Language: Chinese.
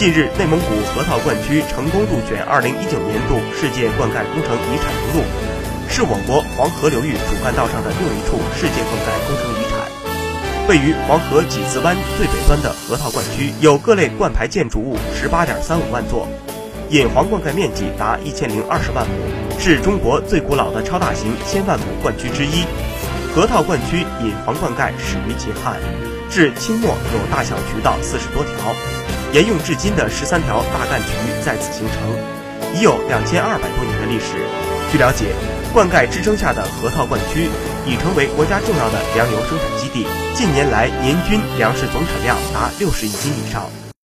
近日，内蒙古河套灌区成功入选2019年度世界灌溉工程遗产名录，是我国黄河流域主干道上的又一处世界灌溉工程遗产。位于黄河几字湾最北端的河套灌区，有各类灌排建筑物18.35万座，引黄灌溉面积达1020万亩，是中国最古老的超大型千万亩灌区之一。河套灌区引黄灌溉始于秦汉，至清末有大小渠道四十多条，沿用至今的十三条大干渠在此形成，已有两千二百多年的历史。据了解，灌溉支撑下的河套灌区已成为国家重要的粮油生产基地，近年来年均粮食总产量达六十亿斤以上。